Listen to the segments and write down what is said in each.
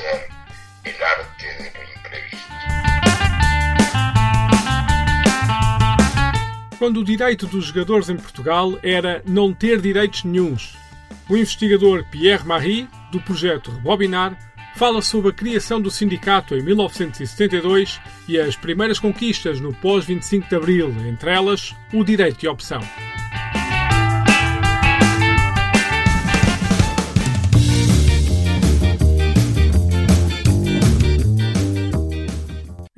ser el arte de lo imprevisto. Quando o direito dos jogadores em Portugal era não ter direitos nenhuns. O investigador Pierre Marie, do projeto Rebobinar, fala sobre a criação do sindicato em 1972 e as primeiras conquistas no pós-25 de Abril, entre elas o direito de opção.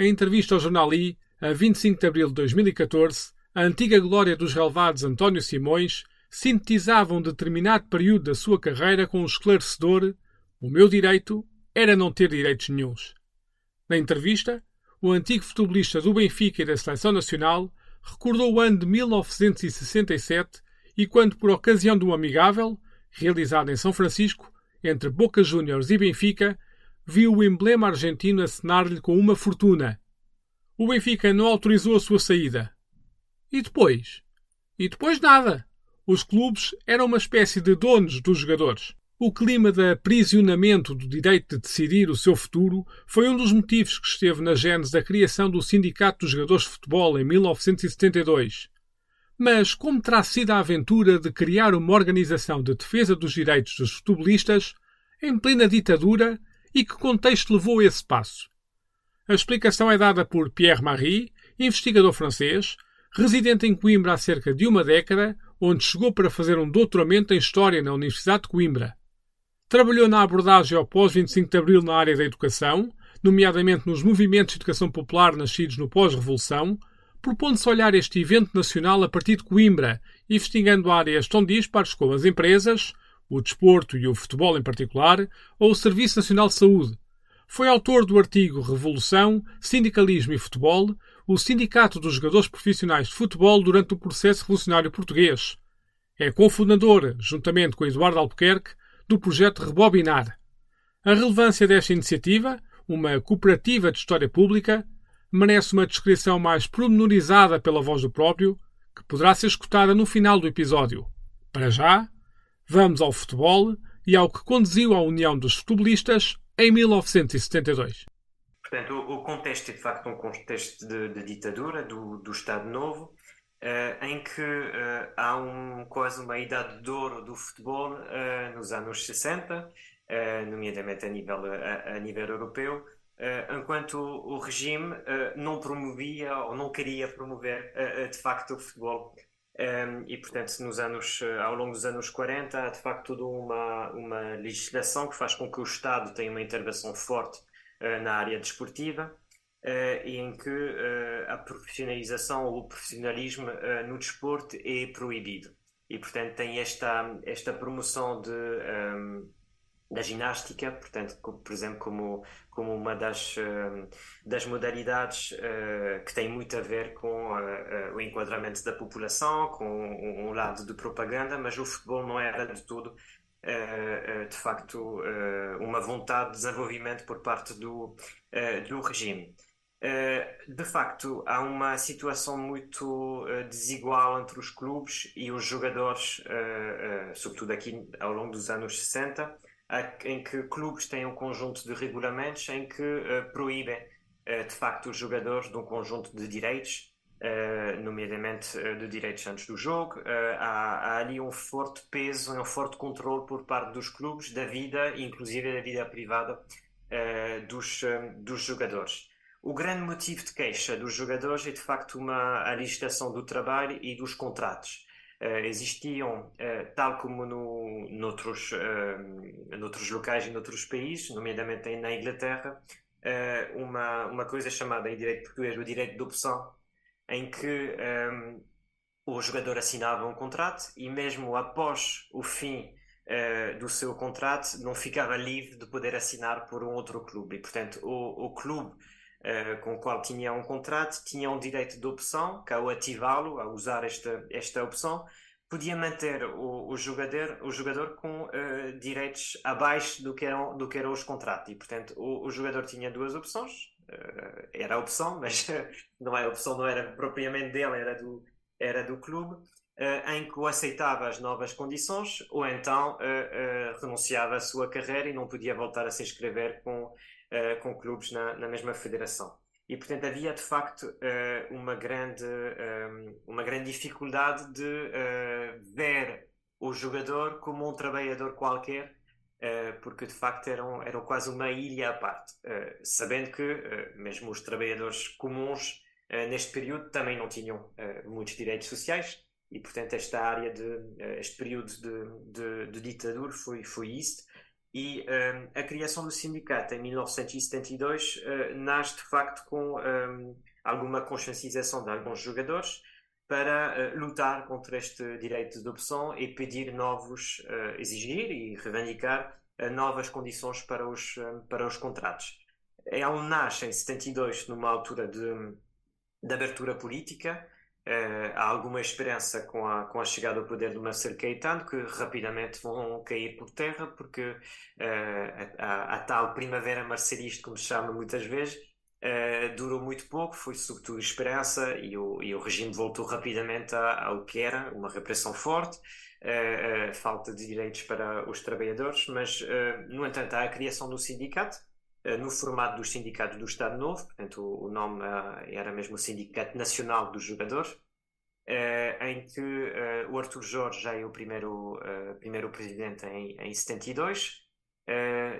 Em entrevista ao jornal I, a 25 de abril de 2014, a antiga glória dos relevados António Simões sintetizava um determinado período da sua carreira com o esclarecedor: O meu direito era não ter direitos nenhums. Na entrevista, o antigo futebolista do Benfica e da Seleção Nacional recordou o ano de 1967 e quando, por ocasião de um amigável, realizado em São Francisco, entre Boca Juniors e Benfica, viu o emblema argentino acenar-lhe com uma fortuna. O Benfica não autorizou a sua saída. E depois? E depois nada. Os clubes eram uma espécie de donos dos jogadores. O clima de aprisionamento do direito de decidir o seu futuro foi um dos motivos que esteve na gênese da criação do Sindicato dos Jogadores de Futebol em 1972. Mas como terá sido a aventura de criar uma organização de defesa dos direitos dos futebolistas em plena ditadura e que contexto levou esse passo? A explicação é dada por Pierre Marie, investigador francês, residente em Coimbra há cerca de uma década, onde chegou para fazer um doutoramento em História na Universidade de Coimbra. Trabalhou na abordagem ao pós-25 de Abril na área da educação, nomeadamente nos movimentos de educação popular nascidos no pós-revolução, propondo-se olhar este evento nacional a partir de Coimbra, investigando áreas tão dispares como as empresas, o desporto e o futebol em particular, ou o Serviço Nacional de Saúde. Foi autor do artigo Revolução, Sindicalismo e Futebol, o Sindicato dos Jogadores Profissionais de Futebol durante o processo revolucionário português. É cofundador, juntamente com Eduardo Albuquerque, do projeto Rebobinar. A relevância desta iniciativa, uma cooperativa de história pública, merece uma descrição mais pormenorizada pela voz do próprio, que poderá ser escutada no final do episódio. Para já, vamos ao futebol e ao que conduziu à União dos Futebolistas em 1972. Portanto, o, contexto é de facto um contexto de, de ditadura, do, do Estado Novo, uh, em que uh, há um, quase uma idade de ouro do futebol uh, nos anos 60, nomeadamente a nível, a, a nível europeu, enquanto o, o regime não promovia ou não queria promover de facto o futebol. Um, e, portanto, nos anos, ao longo dos anos 40, há de facto toda uma, uma legislação que faz com que o Estado tenha uma intervenção forte eh, na área desportiva uh, em que uh, a profissionalização ou o profissionalismo no desporto é proibido. E, portanto, tem esta, esta promoção de, um, da ginástica, portanto, por exemplo, como, como uma das, das modalidades que tem muito a ver com o enquadramento da população, com um, lado de propaganda, mas o futebol não era de tudo uh, de facto uma vontade de desenvolvimento por parte do, do regime. de facto, há uma situação muito desigual entre os clubes e os jogadores, sobretudo aqui ao longo dos anos 60, em que clubes têm um conjunto de regulamentos em que proíbem, de facto, os jogadores de um conjunto de direitos uh, nomeadamente uh, de direitos antes do jogo. Uh, há, há, ali um forte peso, um forte controle por parte dos clubes da vida, inclusive da vida privada dos, dos jogadores. O grande motivo de queixa dos jogadores é de facto uma a legislação do trabalho e dos contratos. Uh, existiam, uh, tal como no, noutros, uh, noutros locais e noutros países, nomeadamente na Inglaterra, uma, uma coisa chamada em direito português o direito de opção, em que um, o jogador assinava um contrato e mesmo após o fim uh, do seu contrato não ficava livre de poder assinar por um outro clube. E, portanto, o, o clube uh, com o qual tinha um contrato tinha um direito de opção, que ao ativá-lo, a usar esta, esta opção, podia manter o, o jogador, o jogador com uh, direitos abaixo do que, eram, do que eram os contratos. E, portanto, o, o jogador tinha duas opções uh, era a opção, mas não é a opção não era propriamente dele, era do, era do clube. em que ou aceitava as novas condições ou então renunciava à sua carreira e não podia voltar a se inscrever com, com clubes na, na mesma federação. E, portanto, havia de facto uma, grande, uma grande dificuldade de ver o jogador como um trabalhador qualquer, porque de facto eram, eram quase uma ilha à parte, sabendo que mesmo os trabalhadores comuns neste período também não tinham muitos direitos sociais e, portanto, esta área de este período de, de, de ditadura foi, foi isso. E um, a criação do sindicato em 1972 uh, nasce de facto com um, alguma consciencialização de alguns jogadores para uh, lutar contra este direito de opção e pedir novos, uh, exigir e reivindicar novas condições para os, para os contratos. Ele nasce em 72 numa altura de, de abertura política, Uh, há alguma esperança com a, com a chegada ao poder do Marcelo Caetano que rapidamente vão cair por terra porque uh, a, a, tal primavera marcelista, como se chama muitas vezes, uh, durou muito pouco, foi sobretudo esperança e o, e o regime voltou rapidamente ao que era, uma repressão forte, falta de direitos para os trabalhadores, mas, no entanto, há a criação do sindicato, no formato dos sindicatos do Estado Novo, portanto o, nome eh, era mesmo o Sindicato Nacional dos Jogadores, eh, em que o Arthur Jorge já é o primeiro, primeiro presidente em, em 72.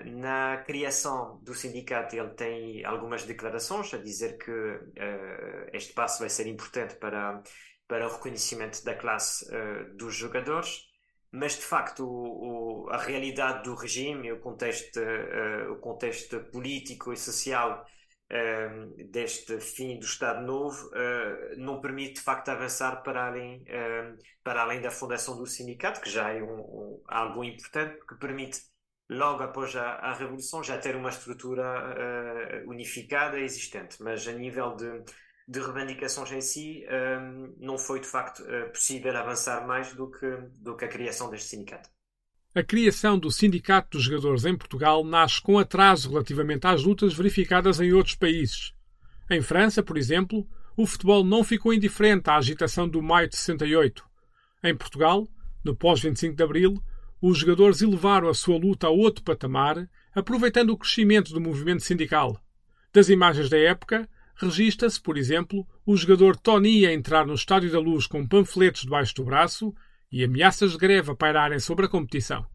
na criação do sindicato ele tem algumas declarações a dizer que este passo vai ser importante para, para o reconhecimento da classe dos jogadores mas de facto o, o, a realidade do regime, o contexto, uh, o contexto político e social uh, deste fim do Estado Novo uh, não permite de facto avançar para além, para além da fundação do sindicato, que já é um, um, algo importante, que permite logo após a, a Revolução já ter uma estrutura unificada existente, mas a nível de de reivindicações em si, um, não foi de facto uh, possível avançar mais do que, do que a criação deste sindicato. A criação do Sindicato dos Jogadores em Portugal nasce com atraso relativamente às lutas verificadas em outros países. Em França, por exemplo, o futebol não ficou indiferente à agitação do maio de 68. Em Portugal, no pós-25 de abril, os jogadores elevaram a sua luta a outro patamar, aproveitando o crescimento do movimento sindical. Das imagens da época, registra-se, por exemplo, o jogador Tony a entrar no Estádio da Luz com panfletos debaixo do braço e ameaças de greve a pairarem sobre a competição.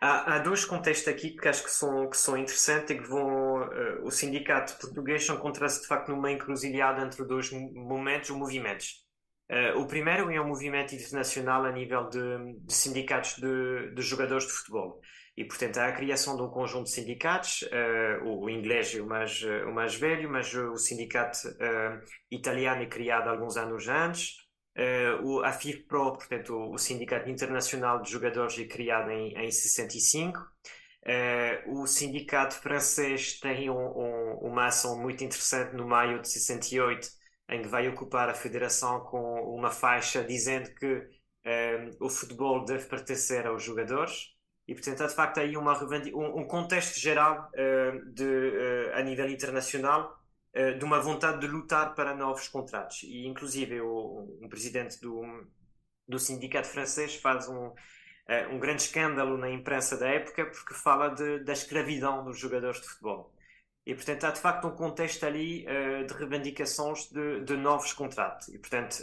Há, há dois contextos aqui que acho que são, que são interessantes e que vão. Uh, o sindicato português encontra-se de facto numa encruzilhada entre dois momentos ou movimentos. Uh, o primeiro é um movimento internacional a nível de, de sindicatos de, de jogadores de futebol. E, portanto, há a criação de um conjunto de sindicatos, uh, o, inglês é o mais, uh, o mais velho, mas o sindicato uh, italiano é criado alguns anos antes. o, a FIFPRO, portanto, o, o, Sindicato Internacional de Jogadores, é criado em, em 65. o sindicato francês tem um, um, uma ação muito interessante no maio de 68, em que vai ocupar a federação com uma faixa dizendo que o futebol deve pertencer aos jogadores. E, portanto, há de facto aí uma, um, contexto geral uh, de, uh, a nível internacional uh, de uma vontade de lutar para novos contratos. E, inclusive, o, um presidente do, do sindicato francês faz um, um grande escândalo na imprensa da época porque fala de, da escravidão dos jogadores de futebol. E, portanto, há de facto um contexto ali de reivindicações de, de, novos contratos. E, portanto,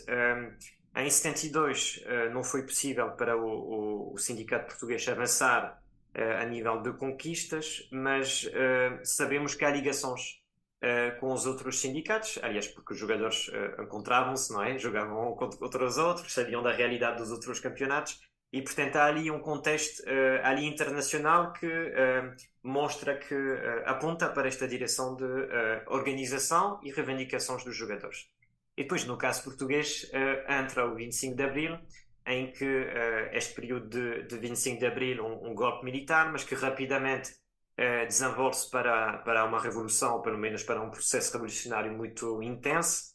em 72 uh, não foi possível para o, o, o sindicato português avançar uh, a nível de conquistas, mas uh, sabemos que há ligações com os outros sindicatos, aliás, porque os jogadores encontravam-se, não é? Jogavam contra os outros, sabiam da realidade dos outros campeonatos, e portanto há ali um contexto ali internacional que mostra que aponta para esta direção de organização e reivindicações dos jogadores. E depois, no caso português, uh, entra o 25 de Abril, em que uh, este período de, de 25 de Abril, um, um golpe militar, mas que rapidamente uh, desenvolve-se para, para uma revolução, ou pelo menos para um processo revolucionário muito intenso.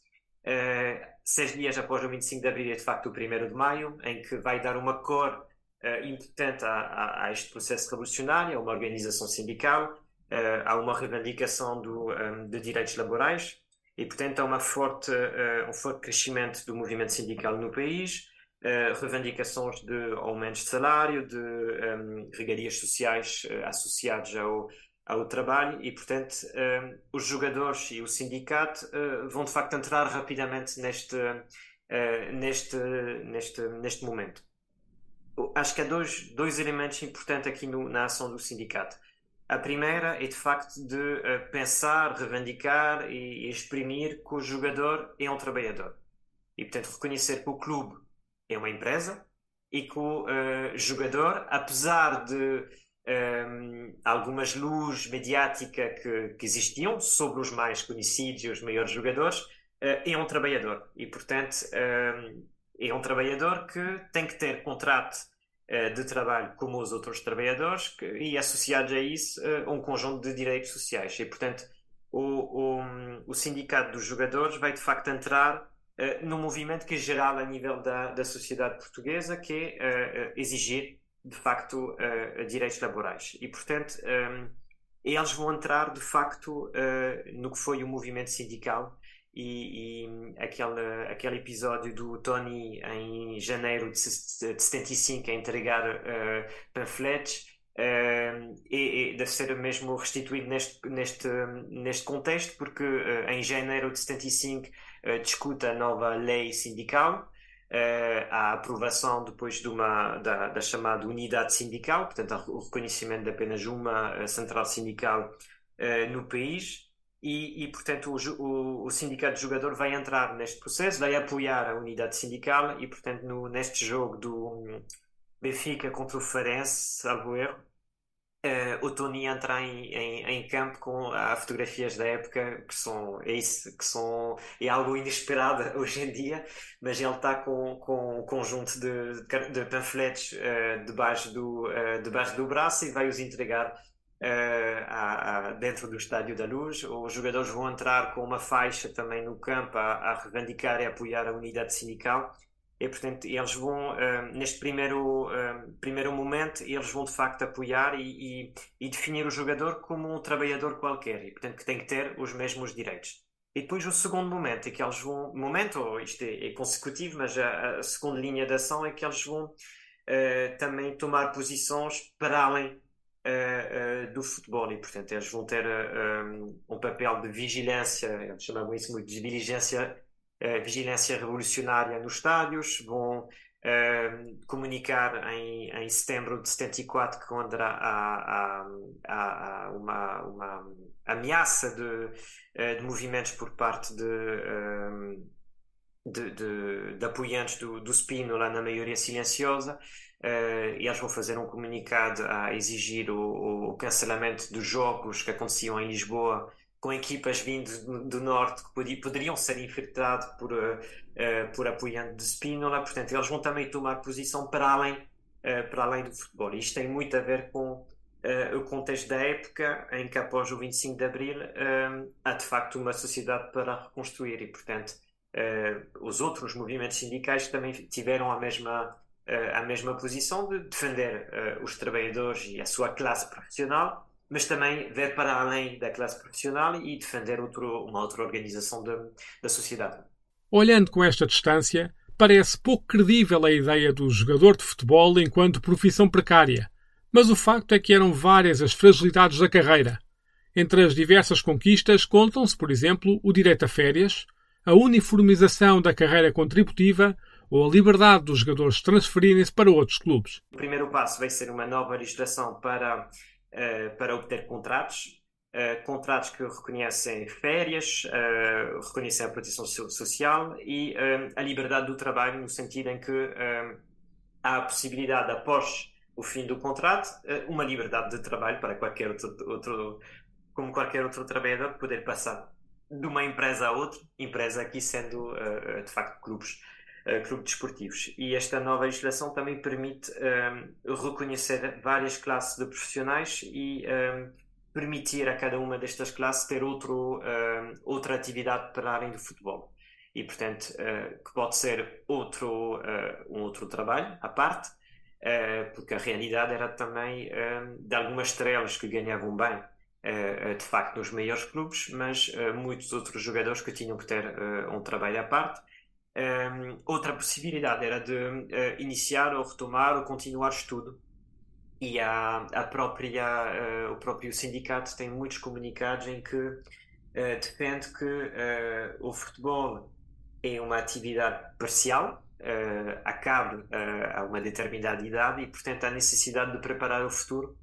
Seis dias após o 25 de Abril é de facto o 1 de Maio, em que vai dar uma cor importante a, a, a, este processo revolucionário, a uma organização sindical, a uma reivindicação do, um, de direitos laborais e, portanto, há uma forte, uh, um forte crescimento do movimento sindical no país. uh, reivindicações de aumentos de salário, de um, regalias sociais uh, associadas ao, ao trabalho e, portanto, um, os jogadores e o sindicato vão de facto entrar rapidamente neste, neste, neste, neste momento. Acho que há dois, dois elementos importantes aqui no, na ação do sindicato. A primeira é de facto de uh, pensar, reivindicar e, exprimir que o jogador é um trabalhador. E, portanto, reconhecer que o clube é uma empresa e que o uh, jogador, apesar de um, ehm, algumas luzes mediáticas que, que, existiam sobre os mais conhecidos e os maiores jogadores, uh, é um trabalhador. E, portanto, ehm, é um trabalhador que tem que ter contrato de trabalho como os outros trabalhadores e, associados a isso, um conjunto de direitos sociais. E, portanto, o, o, o sindicato dos jogadores vai, de facto, entrar uh, no movimento que é geral a nível da, da sociedade portuguesa, que é exigir, de facto, direitos laborais. E, portanto, eles vão entrar, de facto, no que foi o movimento sindical e, e, aquele, aquele episódio do Tony em janeiro de, de 75 a entregar uh, panfletos uh, e, e, deve ser mesmo restituído neste, neste, neste contexto porque uh, em janeiro de 75 eh, discute a nova lei sindical, uh, a aprovação depois de uma, da, da, chamada unidade sindical, portanto, o reconhecimento de apenas uma central sindical no país. E, e, portanto, o, o, o, sindicato de jogador vai entrar neste processo, vai apoiar a unidade sindical e, portanto, no, neste jogo do Benfica contra o Farense, salvo erro, uh, o Tony entra em, em, em, campo com a fotografias da época que são é isso que são é algo inesperado hoje em dia mas ele está com, com um conjunto de, de panfletos uh, debaixo do uh, debaixo do braço e vai os entregar a, a, dentro do estádio da Luz os jogadores vão entrar com uma faixa também no campo a, a reivindicar e apoiar a unidade sindical e, portanto, eles vão, uh, neste primeiro, uh, primeiro momento, eles vão de facto apoiar e, e, e, definir o jogador como um trabalhador qualquer, e portanto que tem que ter os mesmos direitos. E depois o segundo momento é que eles vão, momento, isto é, é consecutivo, mas a, a, segunda linha de ação é que eles vão uh, também tomar posições para além do futebol, e portanto eles vão ter um, um papel de vigilância, eles chamavam isso muito de diligência uh, vigilância revolucionária nos estádios, vão uh, comunicar em, em setembro de 74 que quando há, há, há, uma, uma, ameaça de, uh, de, movimentos por parte de, de, de, de, apoiantes do, do Spino lá na maioria silenciosa. Uh, eles vão fazer um comunicado a exigir o, o, cancelamento dos jogos que aconteciam em Lisboa com equipas vindas do, norte que poderiam ser infiltrados por, uh, por apoiantes de Spínola, portanto eles vão também tomar posição para além, uh, para além do futebol. Isto tem muito a ver com o contexto da época em que após o 25 de Abril há de facto uma sociedade para reconstruir e portanto os outros movimentos sindicais também tiveram a mesma, a mesma posição de defender os trabalhadores e a sua classe profissional mas também ver para além da classe profissional e defender outro, uma outra organização de, da sociedade. Olhando com esta distância, parece pouco credível a ideia do jogador de futebol enquanto profissão precária, mas o facto é que eram várias as fragilidades da carreira. Entre as diversas conquistas contam-se, por exemplo, o direito a férias, a uniformização da carreira contributiva ou a liberdade dos jogadores transferirem-se para outros clubes. O primeiro passo vai ser uma nova legislação para uh, para obter contratos, uh, contratos que reconhecem férias, uh, reconhecem a proteção social e a liberdade do trabalho, no sentido em que há a possibilidade, após o fim do contrato, uma liberdade de trabalho para qualquer outro, outro como qualquer outro trabalhador, poder passar de uma empresa a outra, empresa aqui sendo de facto clubes uh, clubes desportivos. E esta nova legislação também permite um, reconhecer várias classes de profissionais e um, permitir a cada uma destas classes ter outro, um, outra atividade para além do futebol. E, portanto, uh, que pode ser outro, uh, um outro trabalho à parte, uh, porque a realidade era também de algumas estrelas que ganhavam bem de facto nos maiores clubes, mas muitos outros jogadores que tinham que ter um trabalho à parte Um, outra possibilidade era de uh, iniciar ou retomar ou continuar estudo. E a, a própria, uh, o próprio sindicato tem muitos comunicados em que uh, defende que o futebol é uma atividade parcial, acabe a uma determinada idade e, portanto, há necessidade de preparar o futuro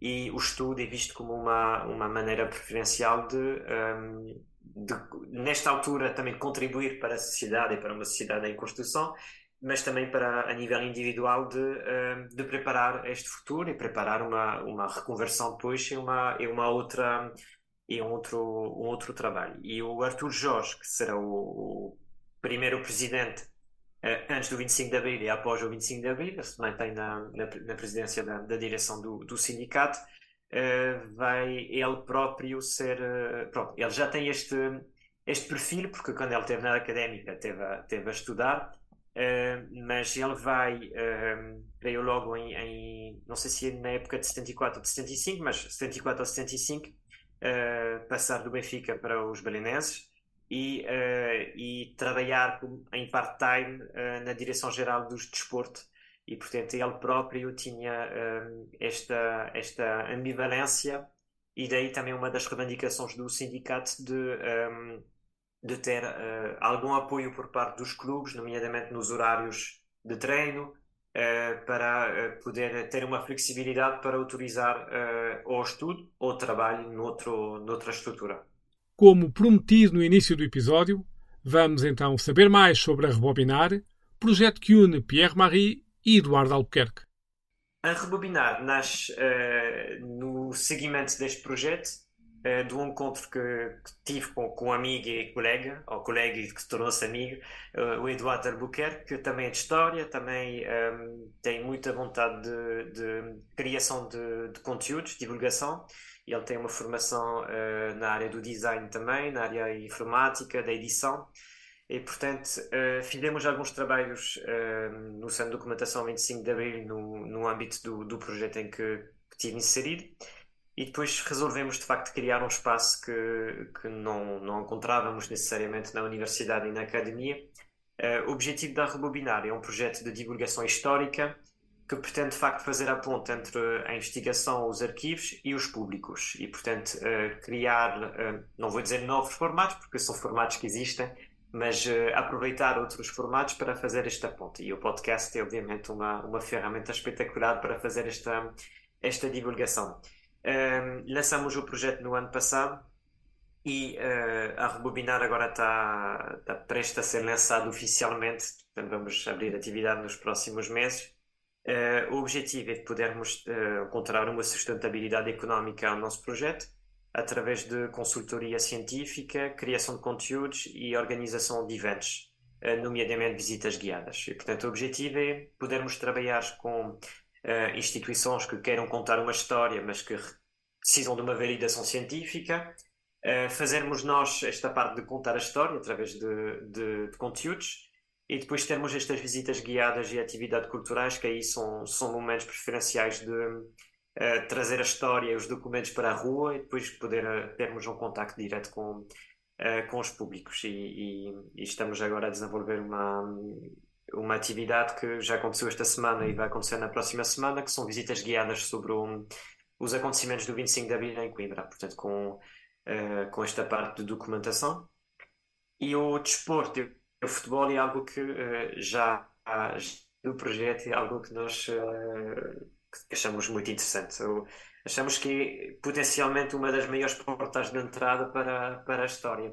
e o estudo é visto como uma, uma maneira preferencial de, um, de, nesta altura, também contribuir para a sociedade e para uma sociedade em construção, mas também para, a nível individual, de, um, de preparar este futuro e preparar uma, uma reconversão depois em uma, em uma outra em um outro, um outro trabalho. E o Arthur Jorge, que será o, o primeiro presidente uh, antes do 25 de Abril e após o 25 de Abril, se mantém na, na, na presidência da, da direção do, do sindicato, uh, vai ele próprio ser. Uh, pronto, ele já tem este, este perfil, porque quando ele esteve na académica teve a, teve a estudar, mas ele vai, veio logo em, em, não sei se é na época de 74 ou de 75, mas 74 ou 75, passar do Benfica para os Belenenses e, uh, e trabalhar em part-time uh, na direção-geral do desporto e portanto ele próprio tinha uh, esta, esta ambivalência e daí também uma das reivindicações do sindicato de, um, de ter algum apoio por parte dos clubes, nomeadamente nos horários de treino, para poder ter uma flexibilidade para autorizar ou estudo ou trabalho noutro, noutra estrutura. Como prometido no início do episódio, vamos então saber mais sobre a Rebobinar, projeto que une Pierre-Marie e Eduardo Albuquerque. A Rebobinar nasce uh, no seguimento deste projeto, uh, do encontro que, que, tive com, com um amigo e colega, ou colega que tornou-se amigo, uh, o Eduardo Albuquerque, que também é de história, também um, tem muita vontade de, de criação de, de conteúdos, divulgação, ele tem uma formação na área do design também, na área informática, da edição. E, portanto, uh, fizemos alguns trabalhos uh, no Centro de Documentação 25 de Abril, no, no âmbito do, do projeto em que, que tive inserido. E depois resolvemos, de facto, criar um espaço que, que não, não encontrávamos necessariamente na universidade e na academia. Uh, o objetivo da Rebobinar é um projeto de divulgação histórica que pretende de facto fazer a ponte entre a investigação, os arquivos e os públicos e, portanto, criar, não vou dizer novos formatos, porque são formatos que existem, mas uh, aproveitar outros formatos para fazer esta ponte. E o podcast é, obviamente, uma, uma ferramenta espetacular para fazer esta, esta divulgação. lançamos o projeto no ano passado e a Rebobinar agora está, está prestes a ser lançado oficialmente, vamos abrir atividade nos próximos meses. Uh, o objetivo é de podermos uh, encontrar uma sustentabilidade económica ao nosso projeto através de consultoria científica, criação de conteúdos e organização de eventos, uh, nomeadamente visitas guiadas. E, portanto, o objetivo é podermos trabalhar com instituições que queiram contar uma história, mas que precisam de uma validação científica, fazermos nós esta parte de contar a história através de, de, de conteúdos e depois termos estas visitas guiadas e atividades culturais, que aí são, são momentos preferenciais de trazer a história e os documentos para a rua e depois poder uh, termos um contacto direto com, uh, com os públicos. E, e, e, estamos agora a desenvolver uma, uma atividade que já aconteceu esta semana e vai acontecer na próxima semana, que são visitas guiadas sobre um, os acontecimentos do 25 de Abril em Coimbra, portanto, com, com esta parte de documentação. E o desporto, o futebol é algo que já do projeto é algo que nós uh, achamos muito interessante. achamos que é potencialmente uma das maiores portas de entrada para, para a história.